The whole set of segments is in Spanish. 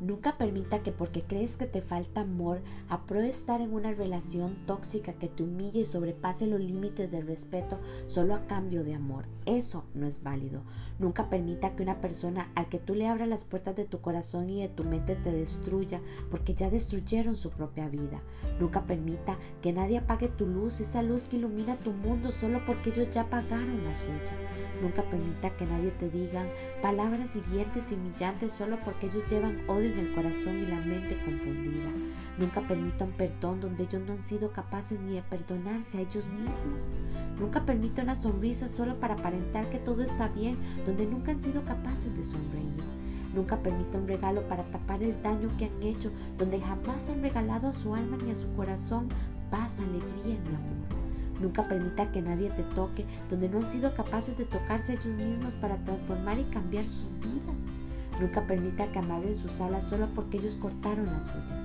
Nunca permita que porque crees que te falta amor, apruebe estar en una relación tóxica que te humille y sobrepase los límites del respeto solo a cambio de amor. Eso no es válido. Nunca permita que una persona al que tú le abras las puertas de tu corazón y de tu mente te destruya porque ya destruyeron su propia vida. Nunca permita que nadie apague tu luz, esa luz que ilumina tu mundo solo porque ellos ya pagaron la suya. Nunca permita que nadie te diga palabras hirientes y humillantes solo porque ellos llevan odio en el corazón y la mente confundida. Nunca permita un perdón donde ellos no han sido capaces ni de perdonarse a ellos mismos. Nunca permita una sonrisa solo para aparentar que todo está bien, donde nunca han sido capaces de sonreír. Nunca permita un regalo para tapar el daño que han hecho, donde jamás han regalado a su alma ni a su corazón paz, alegría ni amor. Nunca permita que nadie te toque donde no han sido capaces de tocarse ellos mismos para transformar y cambiar sus vidas. Nunca permita que amarren sus alas solo porque ellos cortaron las suyas.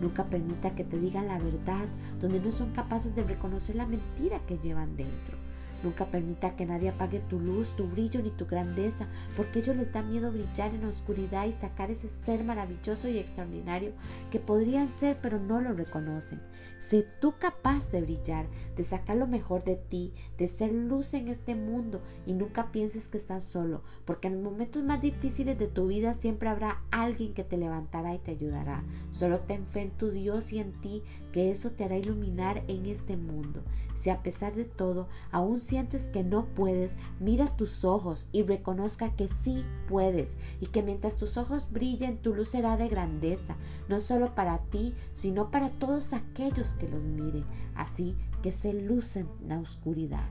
Nunca permita que te digan la verdad donde no son capaces de reconocer la mentira que llevan dentro. Nunca permita que nadie apague tu luz, tu brillo ni tu grandeza, porque ellos les da miedo brillar en la oscuridad y sacar ese ser maravilloso y extraordinario que podrían ser pero no lo reconocen. Sé tú capaz de brillar, de sacar lo mejor de ti, de ser luz en este mundo y nunca pienses que estás solo, porque en los momentos más difíciles de tu vida siempre habrá alguien que te levantará y te ayudará. Solo ten fe en tu Dios y en ti, que eso te hará iluminar en este mundo. Si a pesar de todo aún sientes que no puedes, mira tus ojos y reconozca que sí puedes y que mientras tus ojos brillen tu luz será de grandeza, no solo para ti, sino para todos aquellos que los miren, así que se lucen en la oscuridad.